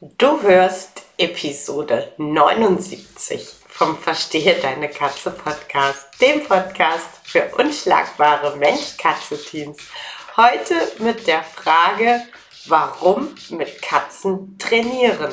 Du hörst Episode 79 vom Verstehe deine Katze Podcast, dem Podcast für unschlagbare Mensch-Katze-Teams. Heute mit der Frage, warum mit Katzen trainieren.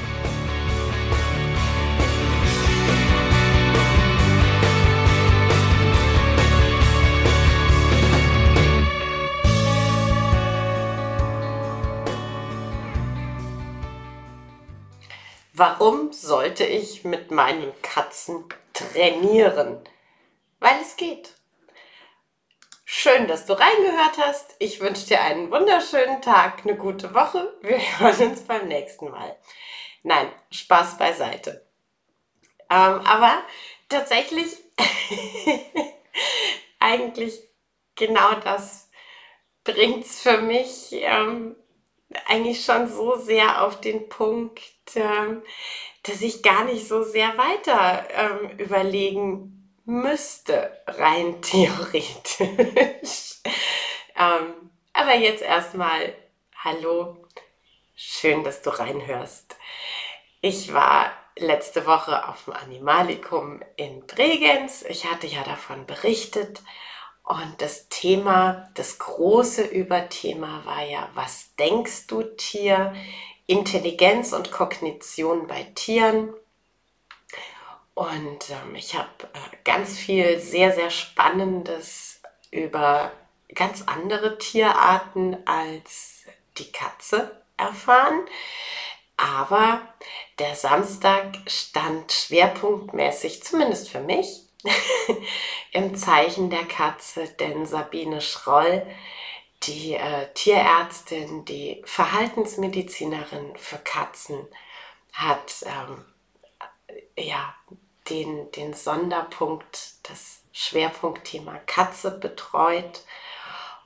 Warum sollte ich mit meinen Katzen trainieren? Weil es geht. Schön, dass du reingehört hast. Ich wünsche dir einen wunderschönen Tag, eine gute Woche. Wir hören uns beim nächsten Mal. Nein, Spaß beiseite. Ähm, aber tatsächlich, eigentlich genau das bringt es für mich ähm, eigentlich schon so sehr auf den Punkt, ähm, dass ich gar nicht so sehr weiter ähm, überlegen müsste, rein theoretisch. ähm, aber jetzt erstmal, hallo, schön, dass du reinhörst. Ich war letzte Woche auf dem Animalikum in Bregenz. Ich hatte ja davon berichtet. Und das Thema, das große Überthema war ja, was denkst du Tier? Intelligenz und Kognition bei Tieren. Und ähm, ich habe äh, ganz viel sehr, sehr Spannendes über ganz andere Tierarten als die Katze erfahren. Aber der Samstag stand schwerpunktmäßig, zumindest für mich, im Zeichen der Katze, denn Sabine Schroll, die äh, Tierärztin, die Verhaltensmedizinerin für Katzen, hat ähm, ja den, den Sonderpunkt, das Schwerpunktthema Katze betreut.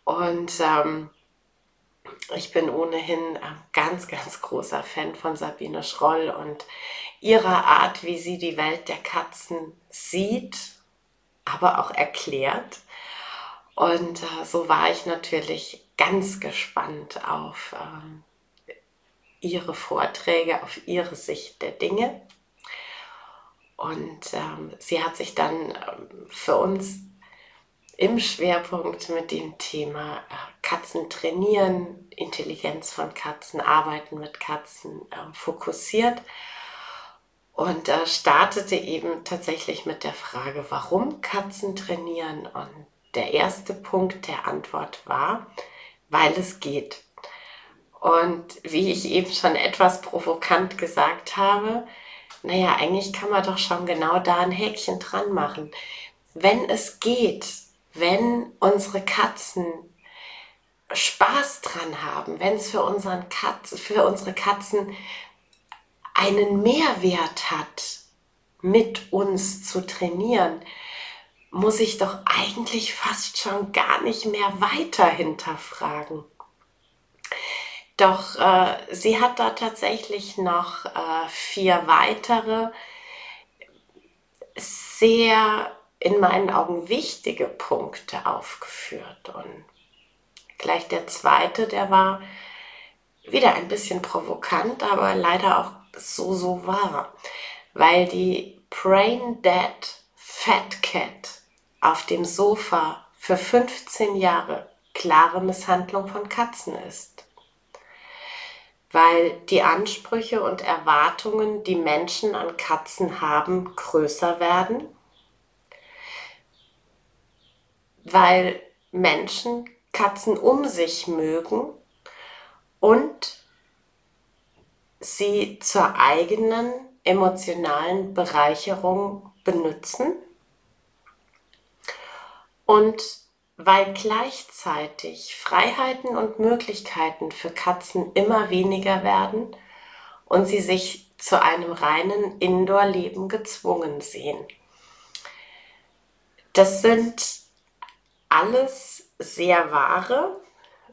Und ähm, ich bin ohnehin ein ganz, ganz großer Fan von Sabine Schroll und ihrer Art, wie sie die Welt der Katzen sieht, aber auch erklärt. Und äh, so war ich natürlich ganz gespannt auf äh, ihre Vorträge, auf ihre Sicht der Dinge. Und ähm, sie hat sich dann ähm, für uns im Schwerpunkt mit dem Thema äh, Katzen trainieren, Intelligenz von Katzen, Arbeiten mit Katzen äh, fokussiert und äh, startete eben tatsächlich mit der Frage, warum Katzen trainieren. Und der erste Punkt der Antwort war, weil es geht. Und wie ich eben schon etwas provokant gesagt habe, naja, eigentlich kann man doch schon genau da ein Häkchen dran machen. Wenn es geht, wenn unsere Katzen Spaß dran haben, wenn es für, für unsere Katzen einen Mehrwert hat, mit uns zu trainieren, muss ich doch eigentlich fast schon gar nicht mehr weiter hinterfragen. Doch äh, sie hat da tatsächlich noch äh, vier weitere sehr in meinen Augen wichtige Punkte aufgeführt. Und gleich der zweite, der war wieder ein bisschen provokant, aber leider auch so, so wahr. Weil die Brain Dead Fat Cat auf dem Sofa für 15 Jahre klare Misshandlung von Katzen ist. Weil die Ansprüche und Erwartungen, die Menschen an Katzen haben, größer werden weil Menschen Katzen um sich mögen und sie zur eigenen emotionalen Bereicherung benutzen. Und weil gleichzeitig Freiheiten und Möglichkeiten für Katzen immer weniger werden und sie sich zu einem reinen Indoor-Leben gezwungen sehen. Das sind alles sehr wahre,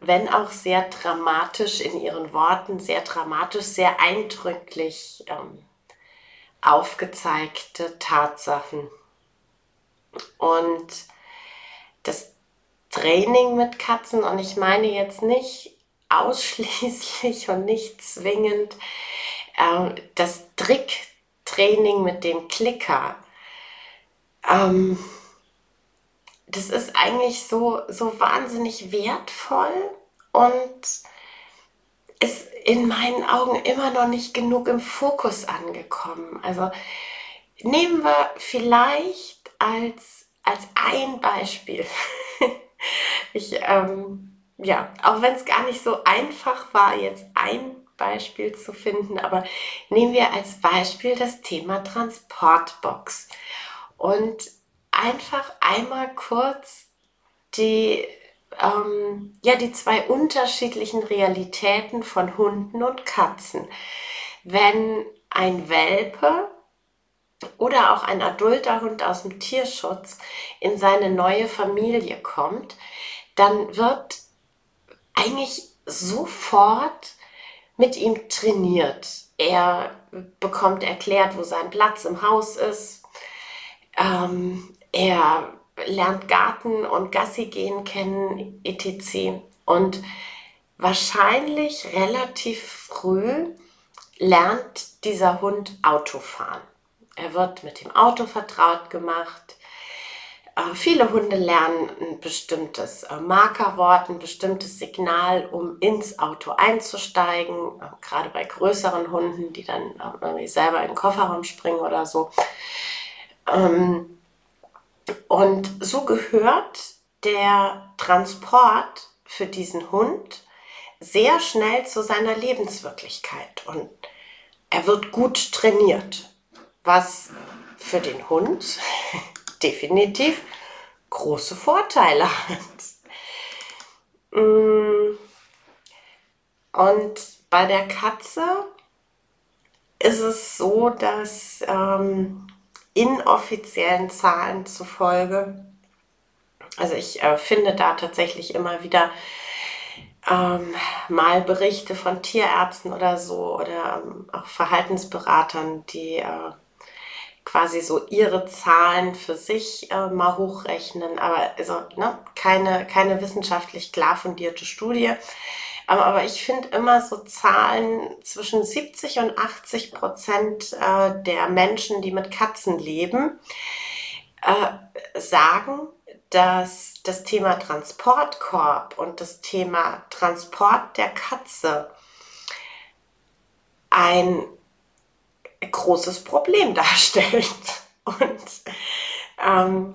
wenn auch sehr dramatisch in ihren Worten, sehr dramatisch, sehr eindrücklich ähm, aufgezeigte Tatsachen. Und das Training mit Katzen, und ich meine jetzt nicht ausschließlich und nicht zwingend äh, das Tricktraining mit dem Klicker, ähm, das ist eigentlich so, so wahnsinnig wertvoll und ist in meinen Augen immer noch nicht genug im Fokus angekommen. Also nehmen wir vielleicht als, als ein Beispiel. ich, ähm, ja, auch wenn es gar nicht so einfach war, jetzt ein Beispiel zu finden, aber nehmen wir als Beispiel das Thema Transportbox. Und einfach einmal kurz die, ähm, ja, die zwei unterschiedlichen Realitäten von Hunden und Katzen. Wenn ein Welpe oder auch ein adulter Hund aus dem Tierschutz in seine neue Familie kommt, dann wird eigentlich sofort mit ihm trainiert. Er bekommt erklärt, wo sein Platz im Haus ist. Ähm, er lernt Garten und Gassi gehen kennen, etc. Und wahrscheinlich relativ früh lernt dieser Hund Autofahren. Er wird mit dem Auto vertraut gemacht. Äh, viele Hunde lernen ein bestimmtes äh, Markerwort, ein bestimmtes Signal, um ins Auto einzusteigen. Äh, gerade bei größeren Hunden, die dann irgendwie selber in den Kofferraum springen oder so. Ähm, und so gehört der Transport für diesen Hund sehr schnell zu seiner Lebenswirklichkeit und er wird gut trainiert, was für den Hund definitiv große Vorteile hat. Mm. Und bei der Katze ist es so, dass ähm, inoffiziellen Zahlen zufolge. Also ich äh, finde da tatsächlich immer wieder ähm, mal Berichte von Tierärzten oder so oder ähm, auch Verhaltensberatern, die äh, quasi so ihre Zahlen für sich äh, mal hochrechnen, aber also ne, keine, keine wissenschaftlich klar fundierte Studie. Aber ich finde immer so Zahlen zwischen 70 und 80 Prozent äh, der Menschen, die mit Katzen leben, äh, sagen, dass das Thema Transportkorb und das Thema Transport der Katze ein großes Problem darstellt. Und ähm,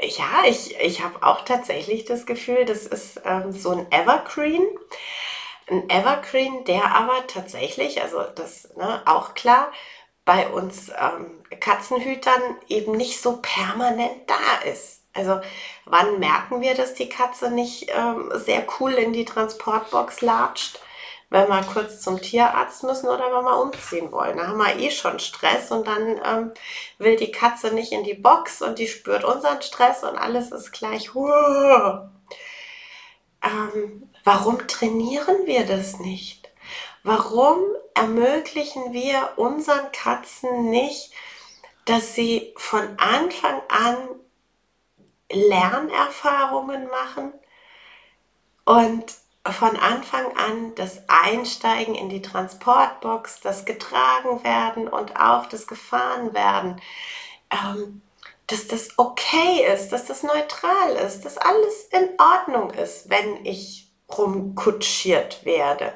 ja, ich, ich habe auch tatsächlich das Gefühl, das ist ähm, so ein Evergreen. Ein Evergreen, der aber tatsächlich, also das ne, auch klar, bei uns ähm, Katzenhütern eben nicht so permanent da ist. Also wann merken wir, dass die Katze nicht ähm, sehr cool in die Transportbox latscht? Wenn wir kurz zum Tierarzt müssen oder wenn wir umziehen wollen. Da haben wir eh schon Stress und dann ähm, will die Katze nicht in die Box und die spürt unseren Stress und alles ist gleich. Ähm, warum trainieren wir das nicht? Warum ermöglichen wir unseren Katzen nicht, dass sie von Anfang an Lernerfahrungen machen und von Anfang an das Einsteigen in die Transportbox, das getragen werden und auch das gefahren werden, ähm, dass das okay ist, dass das neutral ist, dass alles in Ordnung ist, wenn ich rumkutschiert werde.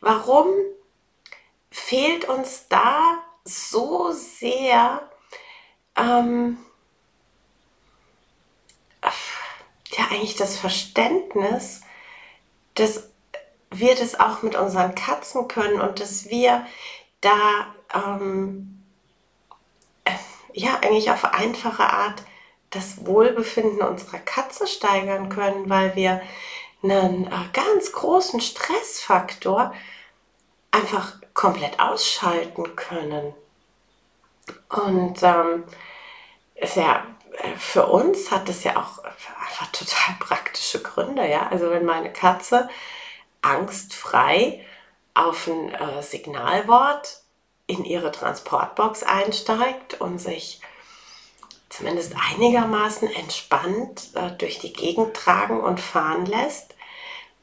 Warum fehlt uns da so sehr ähm, ja eigentlich das Verständnis, dass wir das auch mit unseren Katzen können und dass wir da ähm, äh, ja eigentlich auf einfache Art das Wohlbefinden unserer Katze steigern können, weil wir einen äh, ganz großen Stressfaktor einfach komplett ausschalten können. Und ähm, ist ja für uns hat das ja auch einfach total praktische Gründe, ja. Also wenn meine Katze angstfrei auf ein äh, Signalwort in ihre Transportbox einsteigt und sich zumindest einigermaßen entspannt äh, durch die Gegend tragen und fahren lässt,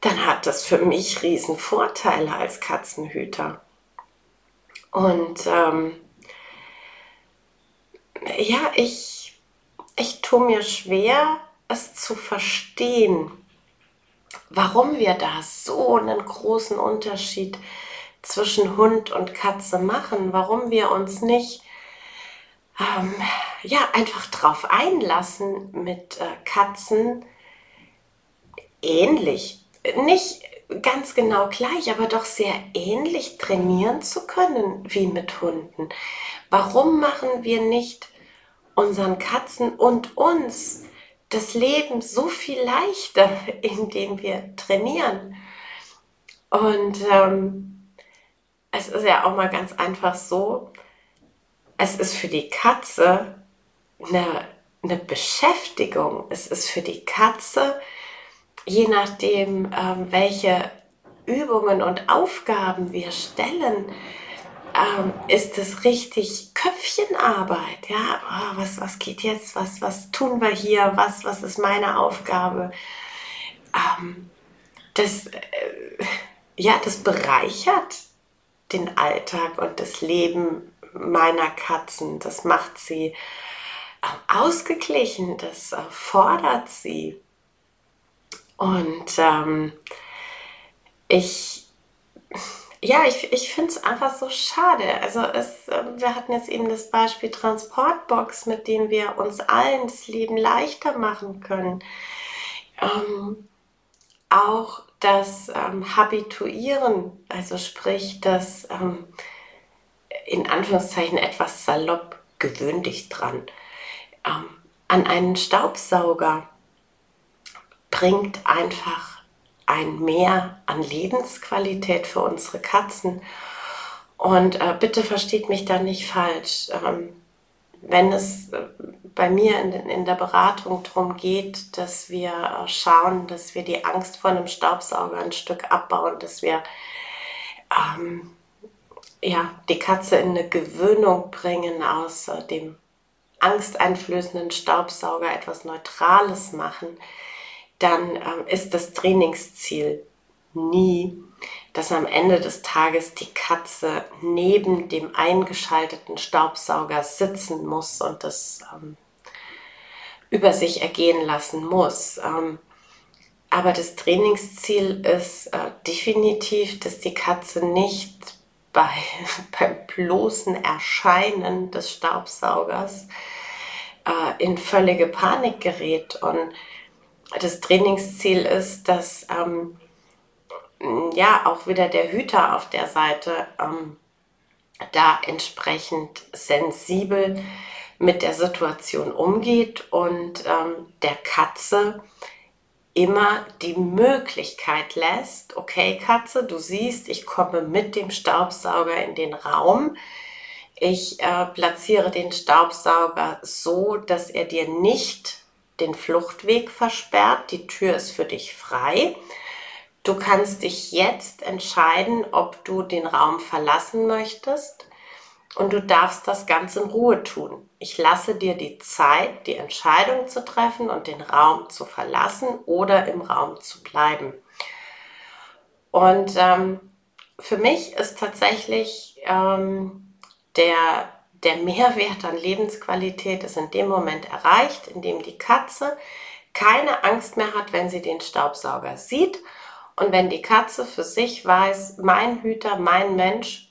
dann hat das für mich riesen Vorteile als Katzenhüter. Und ähm, ja, ich, ich tue mir schwer, es zu verstehen, warum wir da so einen großen Unterschied zwischen Hund und Katze machen, warum wir uns nicht ähm, ja, einfach drauf einlassen, mit äh, Katzen ähnlich, nicht ganz genau gleich, aber doch sehr ähnlich trainieren zu können wie mit Hunden. Warum machen wir nicht unseren Katzen und uns das Leben so viel leichter, indem wir trainieren? Und ähm, es ist ja auch mal ganz einfach so, es ist für die Katze eine, eine Beschäftigung. Es ist für die Katze, je nachdem, ähm, welche Übungen und Aufgaben wir stellen, ähm, ist es richtig Köpfchenarbeit. Ja, oh, was, was geht jetzt? Was, was tun wir hier? Was, was ist meine Aufgabe? Ähm, das, äh, ja, das bereichert den Alltag und das Leben meiner Katzen. Das macht sie äh, ausgeglichen, das äh, fordert sie. Und ähm, ich, ja, ich, ich finde es einfach so schade. Also es, äh, wir hatten jetzt eben das Beispiel Transportbox, mit dem wir uns allen das Leben leichter machen können. Ähm, auch das ähm, Habituieren, also sprich das ähm, in Anführungszeichen etwas salopp, gewöhn dich dran. Ähm, an einen Staubsauger bringt einfach ein Mehr an Lebensqualität für unsere Katzen. Und äh, bitte versteht mich da nicht falsch. Ähm, wenn es äh, bei mir in, in, der Beratung darum geht, dass wir äh, schauen, dass wir die Angst vor einem Staubsauger ein Stück abbauen, dass wir ähm, ja, die Katze in eine Gewöhnung bringen, aus dem angsteinflößenden Staubsauger etwas Neutrales machen, dann ähm, ist das Trainingsziel nie, dass am Ende des Tages die Katze neben dem eingeschalteten Staubsauger sitzen muss und das ähm, über sich ergehen lassen muss. Ähm, aber das Trainingsziel ist äh, definitiv, dass die Katze nicht bei, beim bloßen Erscheinen des Staubsaugers äh, in völlige Panik gerät. Und das Trainingsziel ist, dass ähm, ja auch wieder der Hüter auf der Seite ähm, da entsprechend sensibel mit der Situation umgeht und ähm, der Katze immer die Möglichkeit lässt, okay Katze, du siehst, ich komme mit dem Staubsauger in den Raum. Ich äh, platziere den Staubsauger so, dass er dir nicht den Fluchtweg versperrt. Die Tür ist für dich frei. Du kannst dich jetzt entscheiden, ob du den Raum verlassen möchtest und du darfst das ganz in Ruhe tun. Ich lasse dir die Zeit, die Entscheidung zu treffen und den Raum zu verlassen oder im Raum zu bleiben. Und ähm, für mich ist tatsächlich ähm, der, der Mehrwert an Lebensqualität ist in dem Moment erreicht, in dem die Katze keine Angst mehr hat, wenn sie den Staubsauger sieht und wenn die Katze für sich weiß, mein Hüter, mein Mensch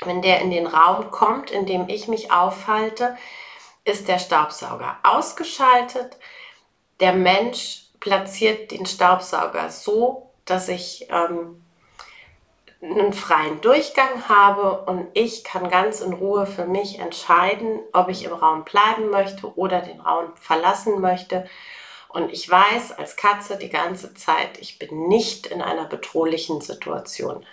wenn der in den Raum kommt, in dem ich mich aufhalte, ist der Staubsauger ausgeschaltet. Der Mensch platziert den Staubsauger so, dass ich ähm, einen freien Durchgang habe und ich kann ganz in Ruhe für mich entscheiden, ob ich im Raum bleiben möchte oder den Raum verlassen möchte. Und ich weiß als Katze die ganze Zeit, ich bin nicht in einer bedrohlichen Situation.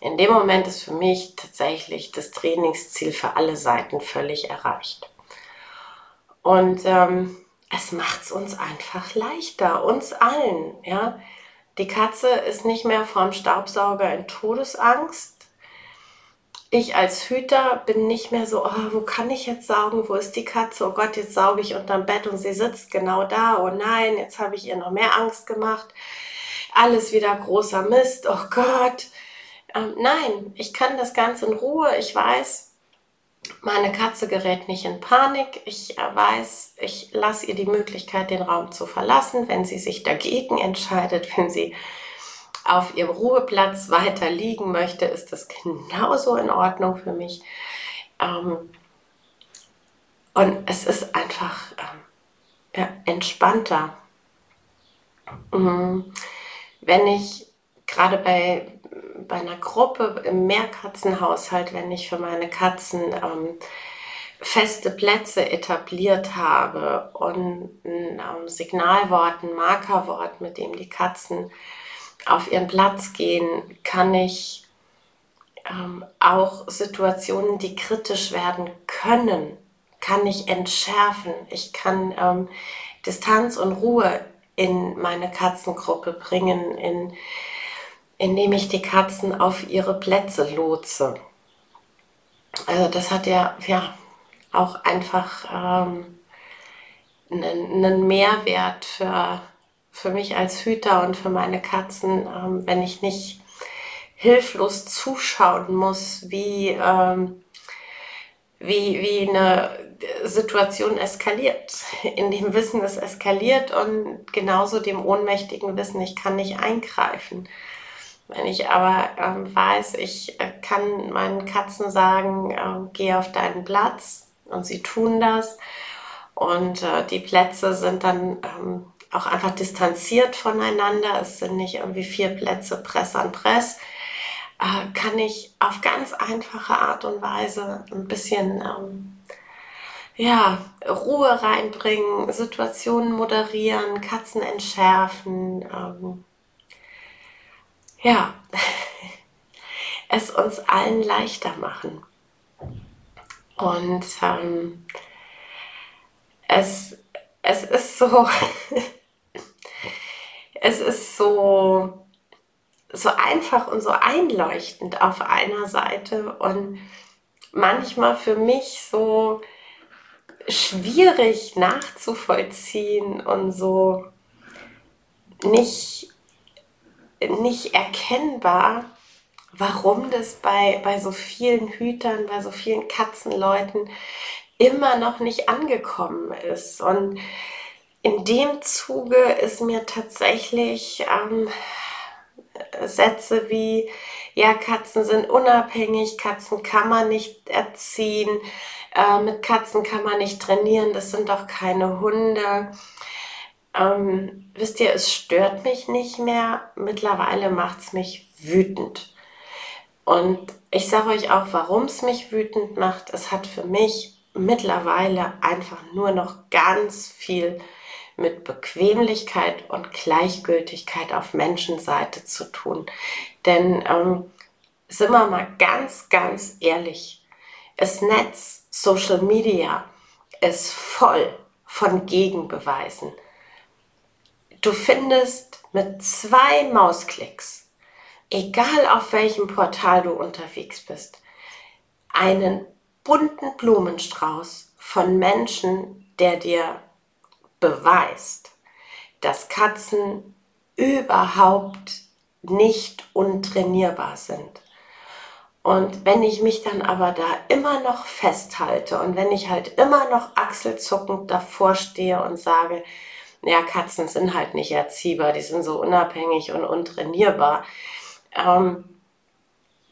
In dem Moment ist für mich tatsächlich das Trainingsziel für alle Seiten völlig erreicht. Und ähm, es macht es uns einfach leichter, uns allen. Ja? Die Katze ist nicht mehr vorm Staubsauger in Todesangst. Ich als Hüter bin nicht mehr so, oh, wo kann ich jetzt saugen? Wo ist die Katze? Oh Gott, jetzt sauge ich unterm Bett und sie sitzt genau da. Oh nein, jetzt habe ich ihr noch mehr Angst gemacht. Alles wieder großer Mist. Oh Gott. Ähm, nein, ich kann das Ganze in Ruhe. Ich weiß, meine Katze gerät nicht in Panik. Ich äh, weiß, ich lasse ihr die Möglichkeit, den Raum zu verlassen. Wenn sie sich dagegen entscheidet, wenn sie auf ihrem Ruheplatz weiter liegen möchte, ist das genauso in Ordnung für mich. Ähm, und es ist einfach ähm, entspannter. Mhm. Wenn ich gerade bei bei einer Gruppe im Mehrkatzenhaushalt, wenn ich für meine Katzen ähm, feste Plätze etabliert habe und ein ähm, Signalwort, ein Markerwort, mit dem die Katzen auf ihren Platz gehen, kann ich ähm, auch Situationen, die kritisch werden können, kann ich entschärfen. Ich kann ähm, Distanz und Ruhe in meine Katzengruppe bringen, in indem ich die Katzen auf ihre Plätze lotse. Also das hat ja, ja auch einfach ähm, einen, einen Mehrwert für, für mich als Hüter und für meine Katzen, ähm, wenn ich nicht hilflos zuschauen muss, wie, ähm, wie, wie eine Situation eskaliert. In dem Wissen, es eskaliert und genauso dem ohnmächtigen Wissen, ich kann nicht eingreifen. Wenn ich aber ähm, weiß, ich äh, kann meinen Katzen sagen, äh, geh auf deinen Platz und sie tun das. Und äh, die Plätze sind dann ähm, auch einfach distanziert voneinander. Es sind nicht irgendwie vier Plätze Press an Press. Äh, kann ich auf ganz einfache Art und Weise ein bisschen ähm, ja, Ruhe reinbringen, Situationen moderieren, Katzen entschärfen ähm, ja, es uns allen leichter machen. Und ähm, es, es ist so, es ist so, so einfach und so einleuchtend auf einer Seite und manchmal für mich so schwierig nachzuvollziehen und so nicht nicht erkennbar, warum das bei, bei so vielen Hütern, bei so vielen Katzenleuten immer noch nicht angekommen ist. Und in dem Zuge ist mir tatsächlich ähm, Sätze wie, ja, Katzen sind unabhängig, Katzen kann man nicht erziehen, äh, mit Katzen kann man nicht trainieren, das sind doch keine Hunde. Ähm, wisst ihr, es stört mich nicht mehr. Mittlerweile macht es mich wütend. Und ich sage euch auch, warum es mich wütend macht. Es hat für mich mittlerweile einfach nur noch ganz viel mit Bequemlichkeit und Gleichgültigkeit auf Menschenseite zu tun. Denn ähm, sind wir mal ganz, ganz ehrlich, das Netz, Social Media ist voll von Gegenbeweisen. Du findest mit zwei Mausklicks, egal auf welchem Portal du unterwegs bist, einen bunten Blumenstrauß von Menschen, der dir beweist, dass Katzen überhaupt nicht untrainierbar sind. Und wenn ich mich dann aber da immer noch festhalte und wenn ich halt immer noch achselzuckend davor stehe und sage, ja, Katzen sind halt nicht erziehbar, die sind so unabhängig und untrainierbar. Ähm,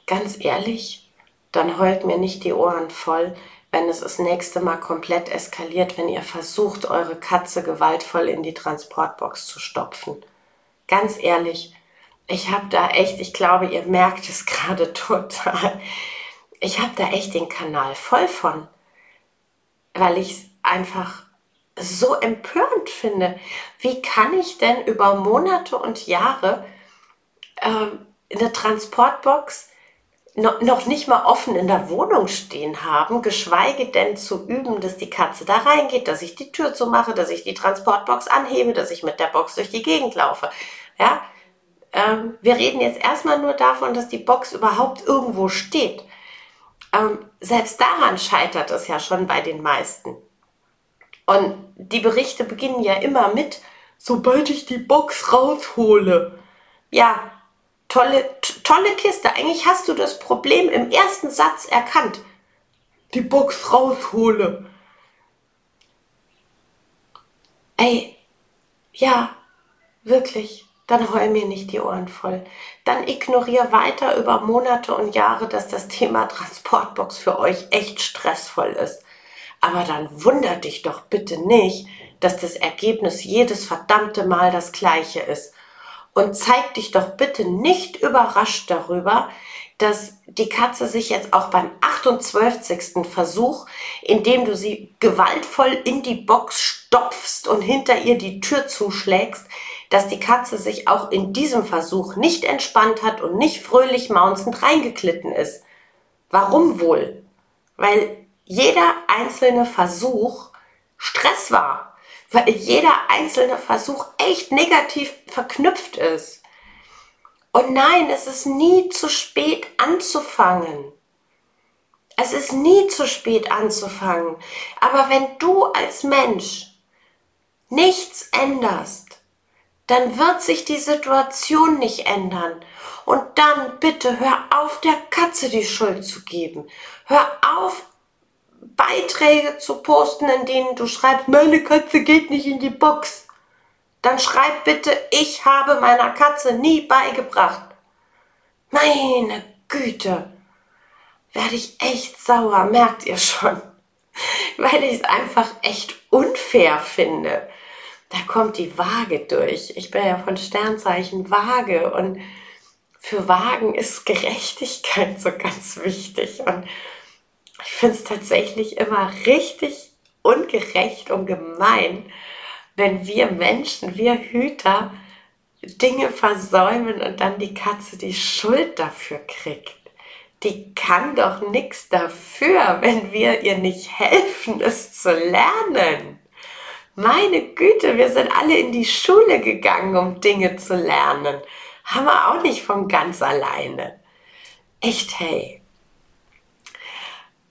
ganz ehrlich, dann heult mir nicht die Ohren voll, wenn es das nächste Mal komplett eskaliert, wenn ihr versucht, eure Katze gewaltvoll in die Transportbox zu stopfen. Ganz ehrlich, ich habe da echt, ich glaube, ihr merkt es gerade total, ich habe da echt den Kanal voll von, weil ich es einfach so empörend finde. Wie kann ich denn über Monate und Jahre ähm, eine Transportbox noch, noch nicht mal offen in der Wohnung stehen haben, geschweige denn zu üben, dass die Katze da reingeht, dass ich die Tür zumache, dass ich die Transportbox anhebe, dass ich mit der Box durch die Gegend laufe. Ja, ähm, wir reden jetzt erstmal nur davon, dass die Box überhaupt irgendwo steht. Ähm, selbst daran scheitert es ja schon bei den meisten. Und die Berichte beginnen ja immer mit, sobald ich die Box raushole. Ja, tolle, tolle Kiste. Eigentlich hast du das Problem im ersten Satz erkannt. Die Box raushole. Ey, ja, wirklich. Dann heul mir nicht die Ohren voll. Dann ignoriere weiter über Monate und Jahre, dass das Thema Transportbox für euch echt stressvoll ist. Aber dann wundert dich doch bitte nicht, dass das Ergebnis jedes verdammte Mal das gleiche ist. Und zeig dich doch bitte nicht überrascht darüber, dass die Katze sich jetzt auch beim 28. Versuch, indem du sie gewaltvoll in die Box stopfst und hinter ihr die Tür zuschlägst, dass die Katze sich auch in diesem Versuch nicht entspannt hat und nicht fröhlich maunzend reingeklitten ist. Warum wohl? Weil jeder einzelne Versuch Stress war, weil jeder einzelne Versuch echt negativ verknüpft ist. Und nein, es ist nie zu spät anzufangen. Es ist nie zu spät anzufangen. Aber wenn du als Mensch nichts änderst, dann wird sich die Situation nicht ändern. Und dann bitte hör auf, der Katze die Schuld zu geben. Hör auf, Beiträge zu posten, in denen du schreibst, meine Katze geht nicht in die Box, dann schreib bitte, ich habe meiner Katze nie beigebracht. Meine Güte, werde ich echt sauer, merkt ihr schon. Weil ich es einfach echt unfair finde. Da kommt die Waage durch. Ich bin ja von Sternzeichen Waage und für Wagen ist Gerechtigkeit so ganz wichtig. Und ich finde es tatsächlich immer richtig ungerecht und gemein, wenn wir Menschen, wir Hüter, Dinge versäumen und dann die Katze die Schuld dafür kriegt. Die kann doch nichts dafür, wenn wir ihr nicht helfen, es zu lernen. Meine Güte, wir sind alle in die Schule gegangen, um Dinge zu lernen. Haben wir auch nicht von ganz alleine. Echt, hey.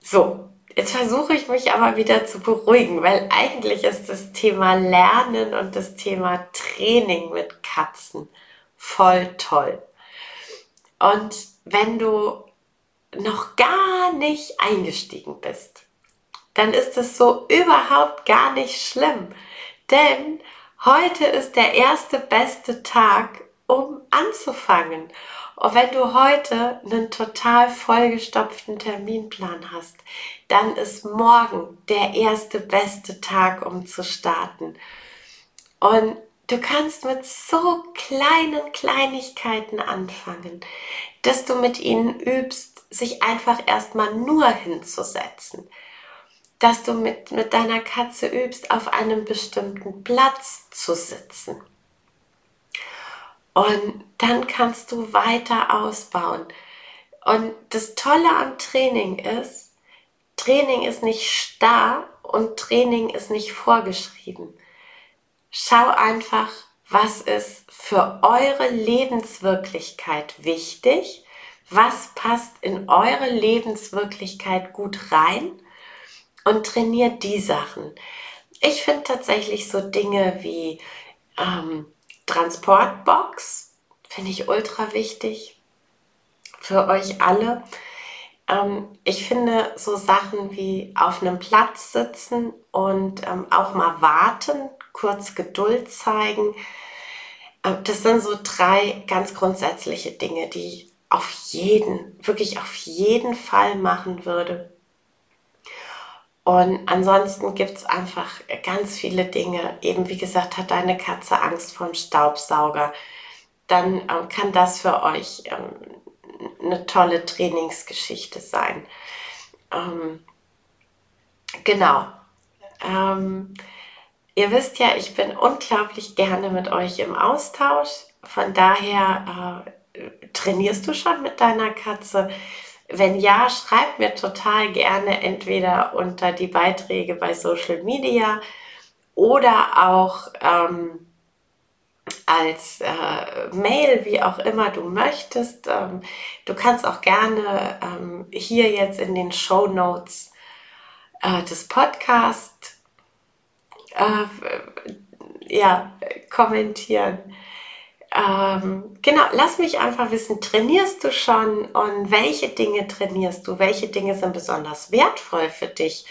So, jetzt versuche ich mich aber wieder zu beruhigen, weil eigentlich ist das Thema Lernen und das Thema Training mit Katzen voll toll. Und wenn du noch gar nicht eingestiegen bist, dann ist es so überhaupt gar nicht schlimm. Denn heute ist der erste beste Tag, um anzufangen. Und wenn du heute einen total vollgestopften Terminplan hast, dann ist morgen der erste beste Tag, um zu starten. Und du kannst mit so kleinen Kleinigkeiten anfangen, dass du mit ihnen übst, sich einfach erstmal nur hinzusetzen. Dass du mit, mit deiner Katze übst, auf einem bestimmten Platz zu sitzen und dann kannst du weiter ausbauen. Und das Tolle am Training ist, Training ist nicht starr und Training ist nicht vorgeschrieben. Schau einfach, was ist für eure Lebenswirklichkeit wichtig, was passt in eure Lebenswirklichkeit gut rein und trainiert die Sachen. Ich finde tatsächlich so Dinge wie ähm, Transportbox finde ich ultra wichtig für euch alle. Ähm, ich finde so Sachen wie auf einem Platz sitzen und ähm, auch mal warten, kurz Geduld zeigen. Äh, das sind so drei ganz grundsätzliche Dinge, die ich auf jeden, wirklich auf jeden Fall machen würde. Und ansonsten gibt es einfach ganz viele Dinge. Eben wie gesagt, hat deine Katze Angst vom Staubsauger. dann ähm, kann das für euch ähm, eine tolle Trainingsgeschichte sein. Ähm, genau. Ähm, ihr wisst ja, ich bin unglaublich gerne mit euch im Austausch. Von daher äh, trainierst du schon mit deiner Katze. Wenn ja, schreib mir total gerne entweder unter die Beiträge bei Social Media oder auch ähm, als äh, Mail, wie auch immer du möchtest. Ähm, du kannst auch gerne ähm, hier jetzt in den Show Notes äh, des Podcasts äh, ja, kommentieren. Ähm, genau, lass mich einfach wissen, trainierst du schon und welche Dinge trainierst du? Welche Dinge sind besonders wertvoll für dich?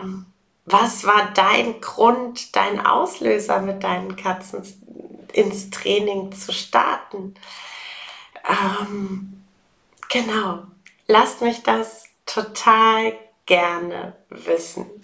Ähm, was war dein Grund, dein Auslöser mit deinen Katzen ins Training zu starten? Ähm, genau, lasst mich das total gerne wissen.